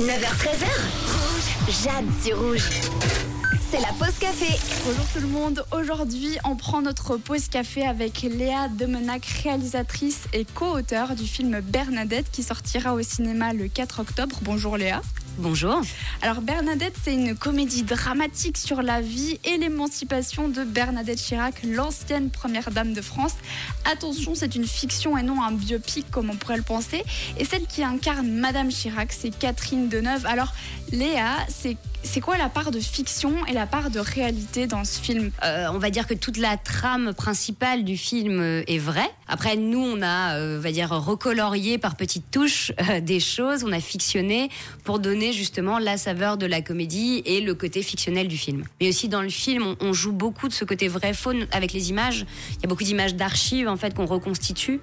9h13h. Rouge. Jade sur rouge. C'est la pause café. Bonjour tout le monde. Aujourd'hui, on prend notre pause café avec Léa Demenac, réalisatrice et co-auteure du film Bernadette qui sortira au cinéma le 4 octobre. Bonjour Léa. Bonjour. Alors Bernadette, c'est une comédie dramatique sur la vie et l'émancipation de Bernadette Chirac, l'ancienne première dame de France. Attention, c'est une fiction et non un biopic comme on pourrait le penser. Et celle qui incarne Madame Chirac, c'est Catherine Deneuve. Alors Léa, c'est c'est quoi la part de fiction et la part de réalité dans ce film? Euh, On va dire que toute la trame principale du film euh, est vraie. Après, nous, on a, euh, va dire, recolorié par petites touches des choses. On a fictionné pour donner justement la saveur de la comédie et le côté fictionnel du film. Mais aussi dans le film, on, joue beaucoup de ce côté vrai faux avec les images. Il y a beaucoup d'images d'archives en fait qu'on reconstitue,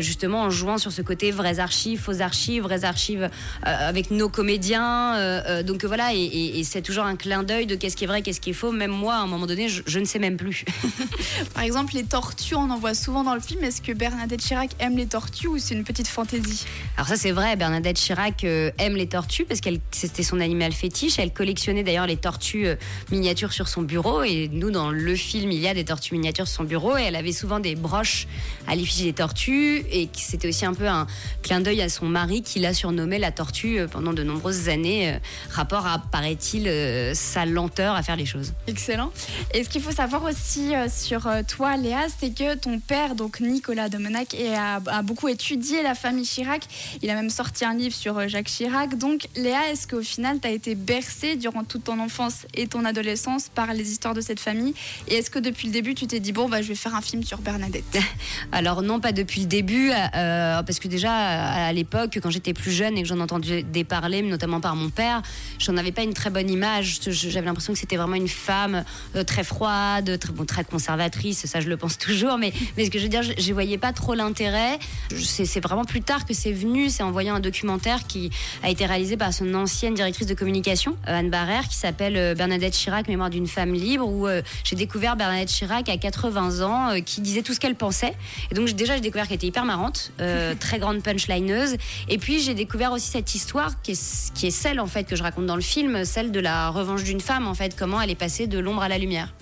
justement en jouant sur ce côté vraies archives, fausses archives, vraies archives avec nos comédiens. donc voilà et et c'est toujours un clin d'œil de qu'est-ce qui est vrai, qu'est-ce qui est faux. Même moi, à un moment donné, je, ne sais même plus. Par exemple, les tortues, on en voit souvent dans le film. Est-ce que Bernadette Chirac aime les tortues ou c'est une petite fantaisie? Alors ça, c'est vrai. Bernadette Chirac euh, aime les tortues parce que c'était son animal fétiche. Elle collectionnait d'ailleurs les tortues euh, miniatures sur son bureau. Et nous, dans le film, il y a des tortues miniatures sur son bureau. Et elle avait souvent des broches à l'effigie des tortues. Et c'était aussi un peu un clin d'œil à son mari qui l'a surnommé la tortue euh, pendant de nombreuses années. rapport à, paraît-il, euh, sa lenteur à faire les choses. Excellent. Et ce qu'il faut savoir aussi euh, sur euh, toi, Léa, c'est que ton père, donc Nicolas Domenac, a, beaucoup étudié la famille Chirac. Il a même sorti un livre sur Jacques Chirac. Donc, Léa, est-ce qu'au final, tu as été bercée durant toute ton enfance et ton adolescence par les histoires de cette famille Et est-ce que depuis le début, tu t'es dit, bon, bah, je vais faire un film sur Bernadette? Alors, non, pas depuis le début, parce que déjà, à l'époque, quand j'étais plus jeune et que j'en entendais parler, notamment par mon père, j'en avais pas une très bonne image. J'avais l'impression que c'était vraiment une femme euh, très froide, très, conservatrice. Ça, je le pense toujours. Mais, mais ce que je veux dire, je ne voyais pas trop l'intérêt. C'est vraiment plus tard que c'est venu. C'est en voyant un documentaire qui a été réalisé par son ancienne directrice de communication, euh, Anne Barrère, qui s'appelle euh, Bernadette Chirac, Mémoire d'une femme libre, où j'ai découvert Bernadette Chirac à 80 ans, qui disait tout ce qu'elle pensait. Et donc, déjà, j'ai découvert qu'elle était hyper marrante, très grande punchlineuse. Et puis, j'ai découvert aussi cette histoire qui est, qui est celle, en fait, que je raconte dans le film, celle de la revanche d'une femme, en fait, comment elle est passée de l'ombre à la lumière.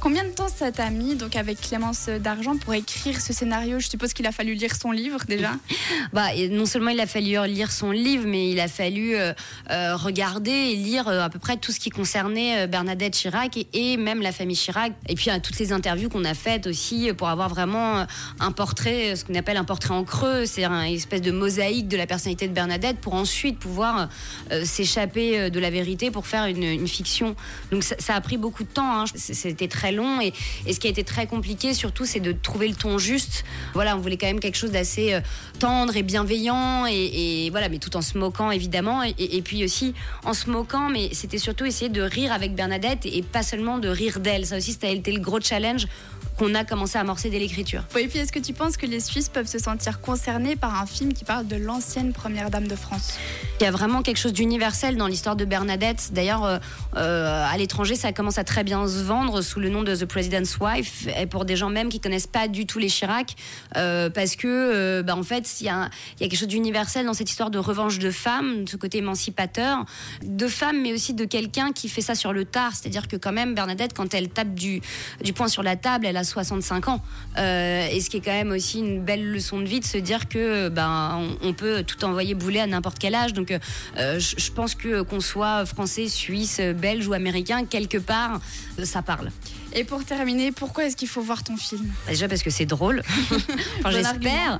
Combien de temps ça t'a mis donc avec Clémence d'Argent pour écrire ce scénario? Je suppose qu'il a fallu lire son livre déjà. bah non seulement il a fallu lire son livre, mais il a fallu euh, euh, regarder et lire euh, à peu près tout ce qui concernait Bernadette Chirac et, même la famille Chirac. Et puis toutes les interviews qu'on a faites aussi pour avoir vraiment un portrait, ce qu'on appelle un portrait en creux, c'est une espèce de mosaïque de la personnalité de Bernadette pour ensuite pouvoir s'échapper de la vérité pour faire une, fiction. Donc ça, a pris beaucoup de temps. Hein. C'était très long. Et, ce qui a été très compliqué, surtout, c'est de trouver le ton juste. Voilà, on voulait quand même quelque chose d'assez euh, tendre et bienveillant, et, voilà, mais tout en se moquant, évidemment. Et, puis aussi en se moquant, mais c'était surtout essayer de rire avec Bernadette et pas seulement de rire d'elle. Ça aussi, c'était le gros challenge qu'on a commencé à amorcer dès l'écriture. et puis est-ce que tu penses que les Suisses peuvent se sentir concernés par un film qui parle de l'ancienne première dame de France? Il y a vraiment quelque chose d'universel dans l'histoire de Bernadette. D'ailleurs, euh, euh, à l'étranger, ça commence à très bien se vendre sous le nom de The President's Wife, et pour des gens même qui connaissent pas du tout les Chirac, euh, parce que, bah, en fait, il y, a, quelque chose d'universel dans cette histoire de revanche de femmes, de ce côté émancipateur, de femmes, mais aussi de quelqu'un qui fait ça sur le tard. C'est-à-dire que quand même, Bernadette, quand elle tape du, du poing sur la table, elle a 65 ans. Euh, et ce qui est quand même aussi une belle leçon de vie de se dire que ben on, peut tout envoyer bouler à n'importe quel âge. Donc euh, je, pense que qu'on soit français, suisse, belge ou américain, quelque part, ça parle. Et pour terminer, pourquoi est-ce qu'il faut voir ton film? Bah, Déjà parce que c'est drôle. enfin, J'espère.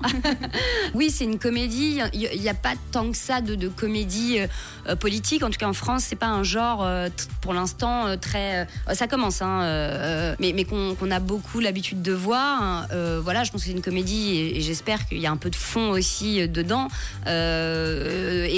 oui, c'est une comédie. Il n'y a pas tant que ça de, comédie euh, politique. En tout cas, en France, c'est pas un genre euh, pour l'instant euh, très. ça commence, hein, mais, mais qu'on a beaucoup l'habitude de voir. Hein. voilà, je pense que c'est une comédie et, j'espère qu'il y a un peu de fond aussi dedans.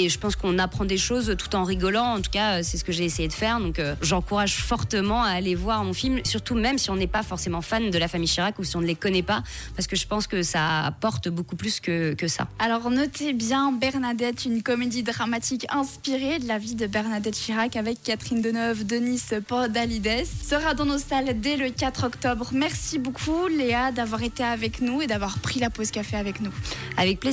Et je pense qu'on apprend des choses tout en rigolant. En tout cas, c'est ce que j'ai essayé de faire. Donc, j'encourage fortement à aller voir mon film. Surtout même si on n'est pas forcément fan de la famille Chirac ou si on ne les connaît pas, parce que je pense que ça apporte beaucoup plus que, que ça. Alors notez bien Bernadette, une comédie dramatique inspirée de la vie de Bernadette Chirac avec Catherine Deneuve, Denis Podalides, sera dans nos salles dès le 4 octobre. Merci beaucoup Léa d'avoir été avec nous et d'avoir pris la pause café avec nous. Avec plaisir.